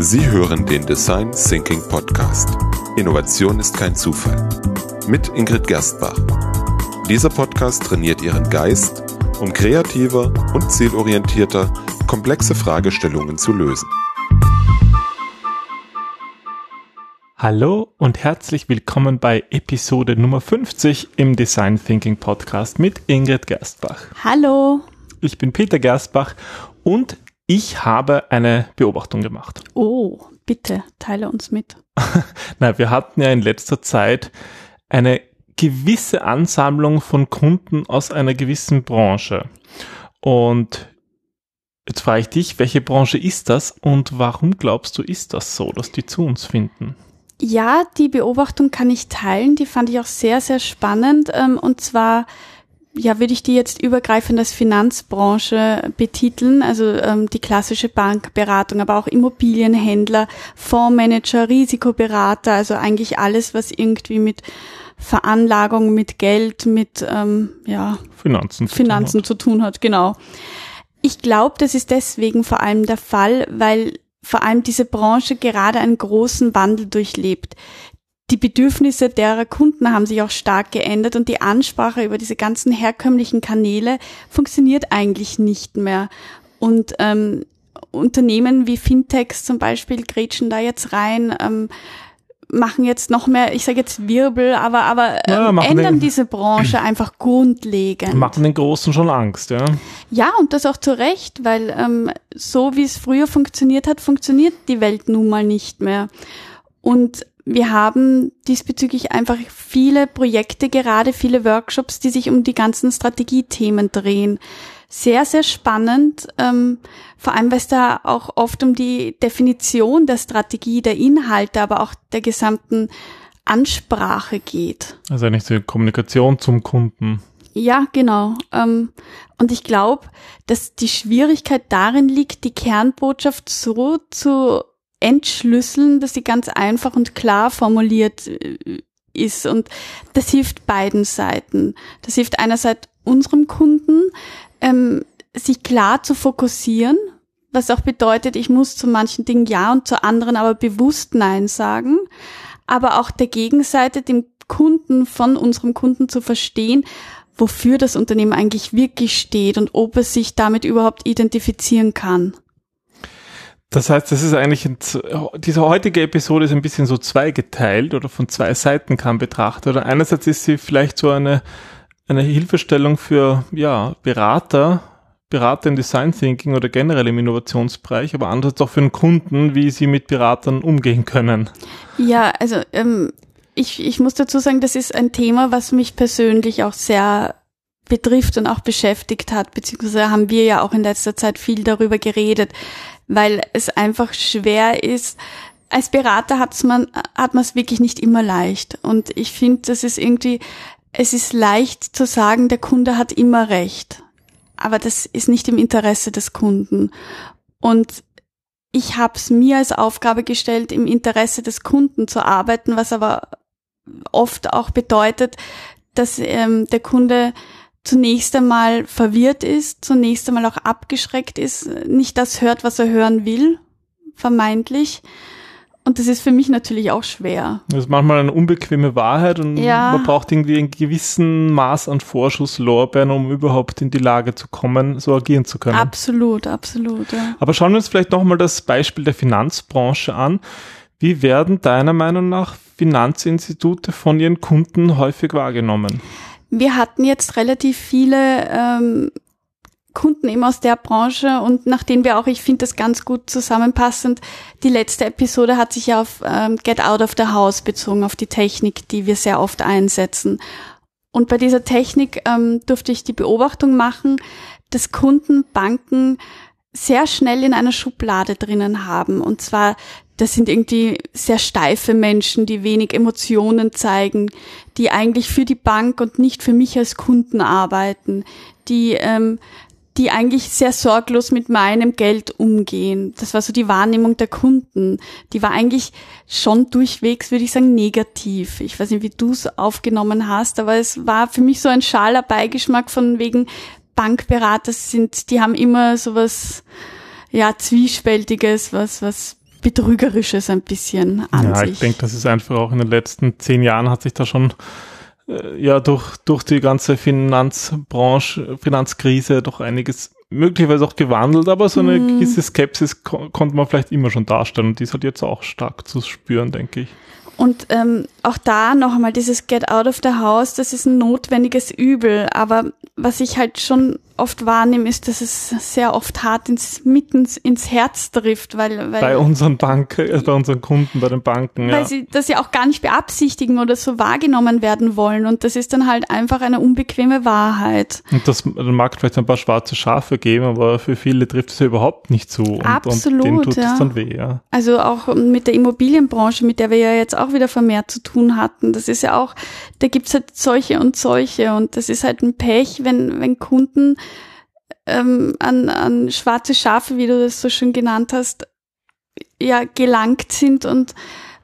Sie hören den Design Thinking Podcast. Innovation ist kein Zufall. Mit Ingrid Gerstbach. Dieser Podcast trainiert Ihren Geist, um kreativer und zielorientierter komplexe Fragestellungen zu lösen. Hallo und herzlich willkommen bei Episode Nummer 50 im Design Thinking Podcast mit Ingrid Gerstbach. Hallo. Ich bin Peter Gerstbach und ich habe eine Beobachtung gemacht. Oh, bitte, teile uns mit. Na, wir hatten ja in letzter Zeit eine gewisse Ansammlung von Kunden aus einer gewissen Branche. Und jetzt frage ich dich, welche Branche ist das und warum glaubst du, ist das so, dass die zu uns finden? Ja, die Beobachtung kann ich teilen. Die fand ich auch sehr, sehr spannend. Ähm, und zwar ja, würde ich die jetzt übergreifend als Finanzbranche betiteln, also ähm, die klassische Bankberatung, aber auch Immobilienhändler, Fondsmanager, Risikoberater, also eigentlich alles, was irgendwie mit Veranlagung, mit Geld, mit ähm, ja, Finanzen, Finanzen zu tun hat, genau. Ich glaube, das ist deswegen vor allem der Fall, weil vor allem diese Branche gerade einen großen Wandel durchlebt die Bedürfnisse derer Kunden haben sich auch stark geändert und die Ansprache über diese ganzen herkömmlichen Kanäle funktioniert eigentlich nicht mehr. Und ähm, Unternehmen wie Fintechs zum Beispiel grätschen da jetzt rein, ähm, machen jetzt noch mehr, ich sage jetzt Wirbel, aber, aber ähm, ja, ändern den, diese Branche einfach grundlegend. Machen den Großen schon Angst, ja? Ja, und das auch zu Recht, weil ähm, so wie es früher funktioniert hat, funktioniert die Welt nun mal nicht mehr. Und wir haben diesbezüglich einfach viele Projekte, gerade viele Workshops, die sich um die ganzen Strategiethemen drehen. Sehr, sehr spannend, ähm, vor allem weil es da auch oft um die Definition der Strategie, der Inhalte, aber auch der gesamten Ansprache geht. Also eigentlich die Kommunikation zum Kunden. Ja, genau. Ähm, und ich glaube, dass die Schwierigkeit darin liegt, die Kernbotschaft so zu entschlüsseln, dass sie ganz einfach und klar formuliert äh, ist. Und das hilft beiden Seiten. Das hilft einerseits unserem Kunden, ähm, sich klar zu fokussieren, was auch bedeutet, ich muss zu manchen Dingen Ja und zu anderen aber bewusst Nein sagen, aber auch der Gegenseite, dem Kunden, von unserem Kunden zu verstehen, wofür das Unternehmen eigentlich wirklich steht und ob es sich damit überhaupt identifizieren kann. Das heißt, das ist eigentlich, ein, diese heutige Episode ist ein bisschen so zweigeteilt oder von zwei Seiten kann betrachtet. Oder einerseits ist sie vielleicht so eine, eine Hilfestellung für, ja, Berater, Berater im Design Thinking oder generell im Innovationsbereich, aber andererseits auch für den Kunden, wie sie mit Beratern umgehen können. Ja, also ähm, ich, ich muss dazu sagen, das ist ein Thema, was mich persönlich auch sehr betrifft und auch beschäftigt hat, beziehungsweise haben wir ja auch in letzter Zeit viel darüber geredet weil es einfach schwer ist. Als Berater hat's man hat man es wirklich nicht immer leicht. Und ich finde, das ist irgendwie es ist leicht zu sagen, der Kunde hat immer recht, aber das ist nicht im Interesse des Kunden. Und ich habe es mir als Aufgabe gestellt, im Interesse des Kunden zu arbeiten, was aber oft auch bedeutet, dass ähm, der Kunde zunächst einmal verwirrt ist, zunächst einmal auch abgeschreckt ist, nicht das hört, was er hören will, vermeintlich. Und das ist für mich natürlich auch schwer. Das ist manchmal eine unbequeme Wahrheit und ja. man braucht irgendwie einen gewissen Maß an Vorschusslorbeeren, um überhaupt in die Lage zu kommen, so agieren zu können. Absolut, absolut. Ja. Aber schauen wir uns vielleicht nochmal das Beispiel der Finanzbranche an. Wie werden deiner Meinung nach Finanzinstitute von ihren Kunden häufig wahrgenommen? Wir hatten jetzt relativ viele ähm, Kunden eben aus der Branche und nachdem wir auch, ich finde das ganz gut zusammenpassend, die letzte Episode hat sich ja auf ähm, Get Out of the House bezogen, auf die Technik, die wir sehr oft einsetzen. Und bei dieser Technik ähm, durfte ich die Beobachtung machen, dass Kunden Banken sehr schnell in einer Schublade drinnen haben. Und zwar das sind irgendwie sehr steife Menschen, die wenig Emotionen zeigen, die eigentlich für die Bank und nicht für mich als Kunden arbeiten, die ähm, die eigentlich sehr sorglos mit meinem Geld umgehen. Das war so die Wahrnehmung der Kunden. Die war eigentlich schon durchwegs, würde ich sagen, negativ. Ich weiß nicht, wie du es aufgenommen hast, aber es war für mich so ein schaler Beigeschmack von wegen Bankberater sind, die haben immer sowas, ja, zwiespältiges, was, was Betrügerisches ein bisschen an ja, sich. ich denke, das ist einfach auch in den letzten zehn Jahren hat sich da schon äh, ja durch, durch die ganze Finanzbranche, Finanzkrise doch einiges möglicherweise auch gewandelt, aber so eine Mhm. gewisse Skepsis ko konnte man vielleicht immer schon darstellen und die ist halt jetzt auch stark zu spüren, denke ich. Und ähm, auch da noch einmal dieses Get out of the house, das ist ein notwendiges Übel. Aber was ich halt schon oft wahrnehme, ist, dass es sehr oft hart ins mitten ins Herz trifft, weil, weil Bei unseren Banken, äh, bei unseren Kunden, bei den Banken, weil ja. sie das ja auch gar nicht beabsichtigen oder so wahrgenommen werden wollen. Und das ist dann halt einfach eine unbequeme Wahrheit. Und das mag vielleicht ein paar schwarze Schafe geben, aber für viele trifft es ja überhaupt nicht zu. Und, Absolut, und denen tut ja. es dann weh, ja. Also auch mit der Immobilienbranche, mit der wir ja jetzt auch wieder vermehrt zu tun hatten. Das ist ja auch, da gibt's halt solche und solche. Und das ist halt ein Pech, wenn, wenn Kunden ähm, an, an schwarze Schafe, wie du das so schön genannt hast, ja gelangt sind und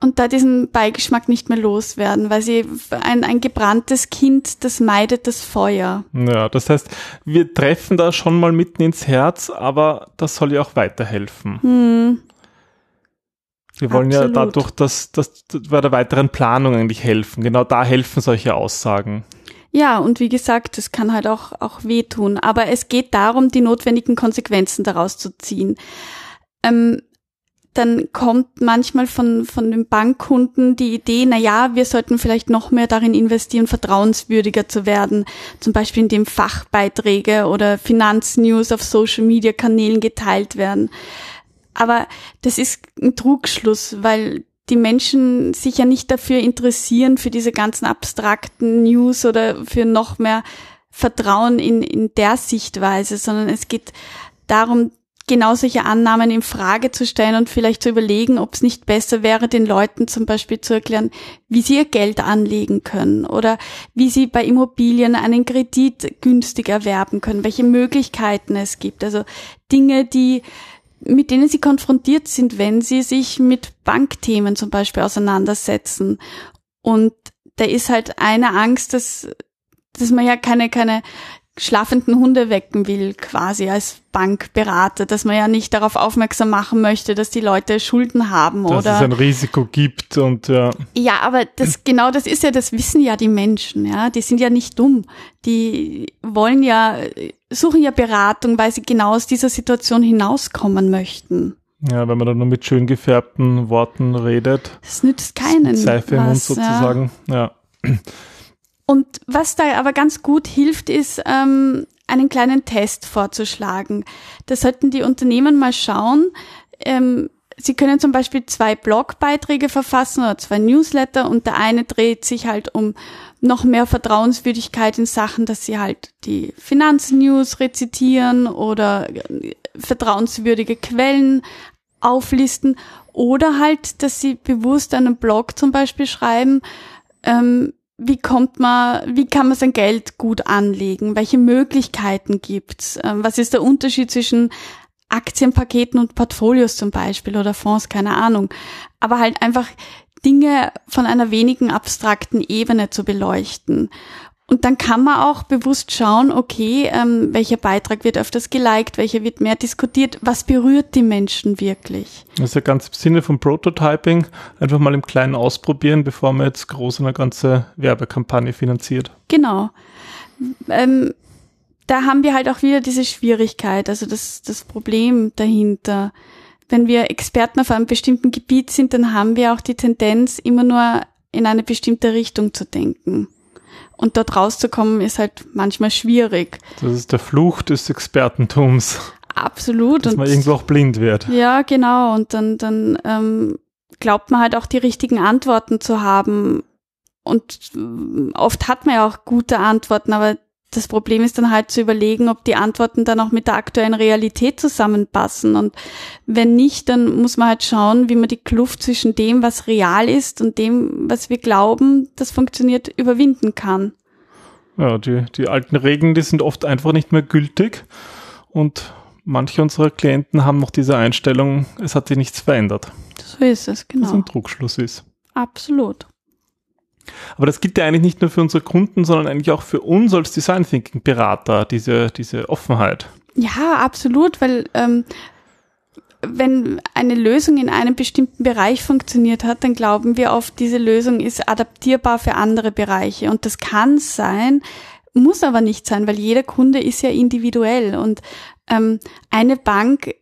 und da diesen Beigeschmack nicht mehr loswerden, weil sie ein, ein gebranntes Kind, das meidet das Feuer. Ja, das heißt, wir treffen da schon mal mitten ins Herz, aber das soll ja auch weiterhelfen. Hm, Wir wollen Absolut. ja dadurch, dass das bei der weiteren Planung eigentlich helfen. Genau da helfen solche Aussagen. Ja, und wie gesagt, das kann halt auch, auch wehtun. Aber es geht darum, die notwendigen Konsequenzen daraus zu ziehen. Ähm, dann kommt manchmal von, von den Bankkunden die Idee, na ja, wir sollten vielleicht noch mehr darin investieren, vertrauenswürdiger zu werden. Zum Beispiel indem Fachbeiträge oder Finanznews auf Social Media Kanälen geteilt werden. Aber das ist ein Trugschluss, weil die Menschen sich ja nicht dafür interessieren, für diese ganzen abstrakten News oder für noch mehr Vertrauen in, in der Sichtweise, sondern es geht darum, genau solche Annahmen in Frage zu stellen und vielleicht zu überlegen, ob es nicht besser wäre, den Leuten zum Beispiel zu erklären, wie sie ihr Geld anlegen können oder wie sie bei Immobilien einen Kredit günstig erwerben können, welche Möglichkeiten es gibt. Also Dinge, die mit denen sie konfrontiert sind, wenn sie sich mit Bankthemen zum Beispiel auseinandersetzen. Und da ist halt eine Angst, dass, dass man ja keine, keine schlafenden Hunde wecken will, quasi als Bankberater, dass man ja nicht darauf aufmerksam machen möchte, dass die Leute Schulden haben Dass oder es ein Risiko gibt und ja. ja, aber das genau das ist ja, das wissen ja die Menschen, ja, die sind ja nicht dumm. Die wollen ja suchen ja Beratung, weil sie genau aus dieser Situation hinauskommen möchten. Ja, wenn man dann nur mit schön gefärbten Worten redet, Das nützt keinen. Seife im Mund was, ja. sozusagen. Ja. Und was da aber ganz gut hilft, ist, ähm, einen kleinen Test vorzuschlagen. Da sollten die Unternehmen mal schauen. Ähm, sie können zum Beispiel zwei Blogbeiträge verfassen oder zwei Newsletter und der eine dreht sich halt um noch mehr Vertrauenswürdigkeit in Sachen, dass sie halt die Finanznews rezitieren oder äh, vertrauenswürdige Quellen auflisten oder halt, dass sie bewusst einen Blog zum Beispiel schreiben, ähm, wie kommt man, wie kann man sein Geld gut anlegen? Welche Möglichkeiten gibt's? Ähm, was ist der Unterschied zwischen Aktienpaketen und Portfolios zum Beispiel oder Fonds, keine Ahnung. Aber halt einfach Dinge von einer wenigen abstrakten Ebene zu beleuchten. Und dann kann man auch bewusst schauen, okay, ähm, welcher Beitrag wird öfters geliked, welcher wird mehr diskutiert, was berührt die Menschen wirklich. Das ist ja ganz im Sinne von Prototyping. Einfach mal im Kleinen ausprobieren, bevor man jetzt groß eine ganze Werbekampagne finanziert. Genau. Ähm, da haben wir halt auch wieder diese Schwierigkeit, also das, das Problem dahinter. Wenn wir Experten auf einem bestimmten Gebiet sind, dann haben wir auch die Tendenz, immer nur in eine bestimmte Richtung zu denken. Und dort rauszukommen ist halt manchmal schwierig. Das ist der Fluch des Expertentums, Absolut. dass man irgendwo auch blind wird. Ja, genau. Und dann, dann ähm, glaubt man halt auch die richtigen Antworten zu haben. Und ähm, oft hat man ja auch gute Antworten, aber das Problem ist dann halt zu überlegen, ob die Antworten dann auch mit der aktuellen Realität zusammenpassen. Und wenn nicht, dann muss man halt schauen, wie man die Kluft zwischen dem, was real ist und dem, was wir glauben, das funktioniert, überwinden kann. Ja, die, die alten Regeln, die sind oft einfach nicht mehr gültig. Und manche unserer Klienten haben noch diese Einstellung, es hat sich nichts verändert. So ist es, Was genau. ein Trugschluss ist. Absolut. Aber das gilt ja eigentlich nicht nur für unsere Kunden, sondern eigentlich auch für uns als Design Thinking Berater, diese, diese Offenheit. Ja, absolut, weil ähm, wenn eine Lösung in einem bestimmten Bereich funktioniert hat, dann glauben wir oft, diese Lösung ist adaptierbar für andere Bereiche. Und das kann sein, muss aber nicht sein, weil jeder Kunde ist ja individuell und ähm, eine Bank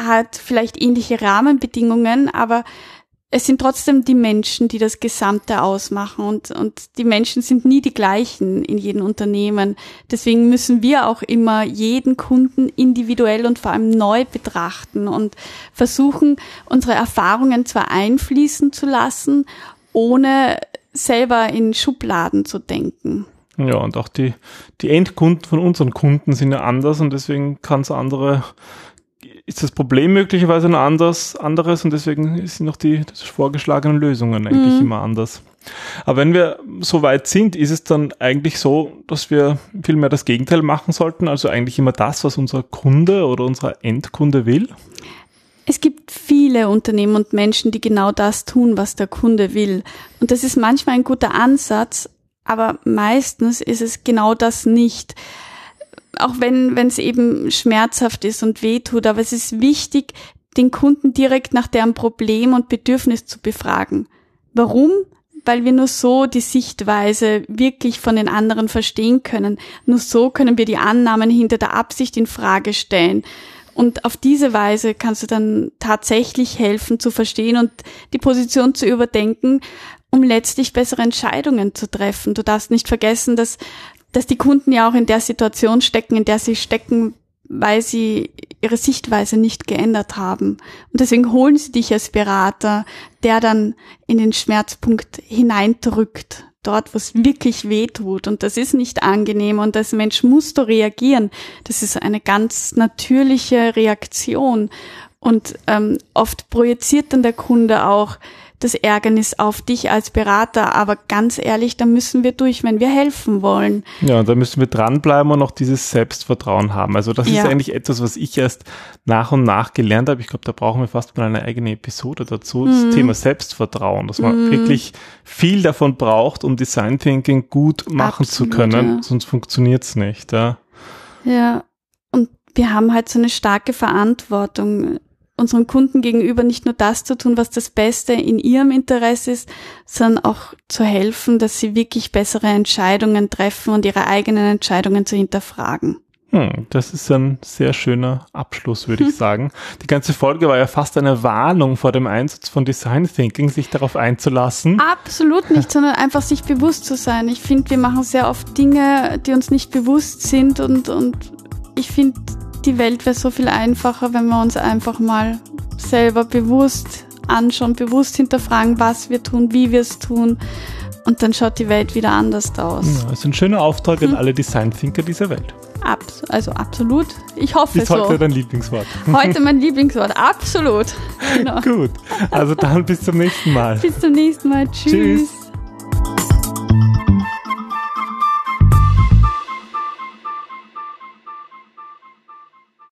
hat vielleicht ähnliche Rahmenbedingungen, aber es sind trotzdem die Menschen, die das Gesamte ausmachen und, und die Menschen sind nie die gleichen in jedem Unternehmen. Deswegen müssen wir auch immer jeden Kunden individuell und vor allem neu betrachten und versuchen, unsere Erfahrungen zwar einfließen zu lassen, ohne selber in Schubladen zu denken. Ja, und auch die, die Endkunden von unseren Kunden sind ja anders und deswegen kann es andere ist das Problem möglicherweise ein anders, anderes und deswegen sind noch die vorgeschlagenen Lösungen eigentlich mhm. immer anders. Aber wenn wir so weit sind, ist es dann eigentlich so, dass wir vielmehr das Gegenteil machen sollten, also eigentlich immer das, was unser Kunde oder unser Endkunde will? Es gibt viele Unternehmen und Menschen, die genau das tun, was der Kunde will. Und das ist manchmal ein guter Ansatz, aber meistens ist es genau das nicht auch wenn es eben schmerzhaft ist und wehtut, aber es ist wichtig, den Kunden direkt nach deren Problem und Bedürfnis zu befragen. Warum? Weil wir nur so die Sichtweise wirklich von den anderen verstehen können. Nur so können wir die Annahmen hinter der Absicht in Frage stellen. Und auf diese Weise kannst du dann tatsächlich helfen zu verstehen und die Position zu überdenken, um letztlich bessere Entscheidungen zu treffen. Du darfst nicht vergessen, dass dass die Kunden ja auch in der Situation stecken, in der sie stecken, weil sie ihre Sichtweise nicht geändert haben. Und deswegen holen sie dich als Berater, der dann in den Schmerzpunkt hineindrückt, dort, wo es wirklich weh tut. Und das ist nicht angenehm und als Mensch musst du reagieren. Das ist eine ganz natürliche Reaktion. Und ähm, oft projiziert dann der Kunde auch das Ärgernis auf dich als Berater. Aber ganz ehrlich, da müssen wir durch, wenn wir helfen wollen. Ja, da müssen wir dranbleiben und auch dieses Selbstvertrauen haben. Also das ja. ist eigentlich etwas, was ich erst nach und nach gelernt habe. Ich glaube, da brauchen wir fast mal eine eigene Episode dazu. Mhm. Das Thema Selbstvertrauen, dass man mhm. wirklich viel davon braucht, um Design Thinking gut machen Absolut, zu können. Ja. Sonst funktioniert's nicht. Ja. ja, und wir haben halt so eine starke Verantwortung unseren Kunden gegenüber nicht nur das zu tun, was das Beste in ihrem Interesse ist, sondern auch zu helfen, dass sie wirklich bessere Entscheidungen treffen und ihre eigenen Entscheidungen zu hinterfragen. Hm, das ist ein sehr schöner Abschluss, würde ich sagen. Die ganze Folge war ja fast eine Warnung vor dem Einsatz von Design Thinking, sich darauf einzulassen. Absolut nicht, sondern einfach sich bewusst zu sein. Ich finde, wir machen sehr oft Dinge, die uns nicht bewusst sind und, und ich finde, die Welt wäre so viel einfacher, wenn wir uns einfach mal selber bewusst anschauen, bewusst hinterfragen, was wir tun, wie wir es tun. Und dann schaut die Welt wieder anders aus. Ja, das ist ein schöner Auftrag hm. an alle Design-Thinker dieser Welt. Abs also absolut. Ich hoffe ist so. Ist heute dein Lieblingswort? Heute mein Lieblingswort, absolut. Genau. Gut, also dann bis zum nächsten Mal. Bis zum nächsten Mal. Tschüss. Tschüss.